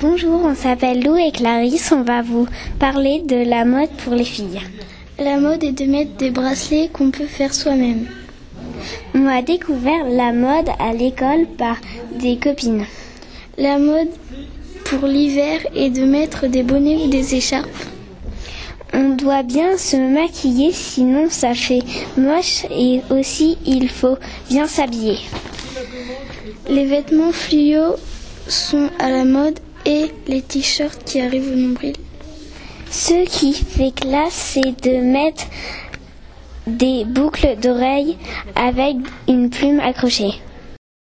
Bonjour, on s'appelle Lou et Clarisse. On va vous parler de la mode pour les filles. La mode est de mettre des bracelets qu'on peut faire soi-même. On a découvert la mode à l'école par des copines. La mode pour l'hiver est de mettre des bonnets ou des écharpes. On doit bien se maquiller sinon ça fait moche et aussi il faut bien s'habiller. Les vêtements fluo sont à la mode et les t-shirts qui arrivent au nombril. Ce qui fait classe, c'est de mettre des boucles d'oreilles avec une plume accrochée.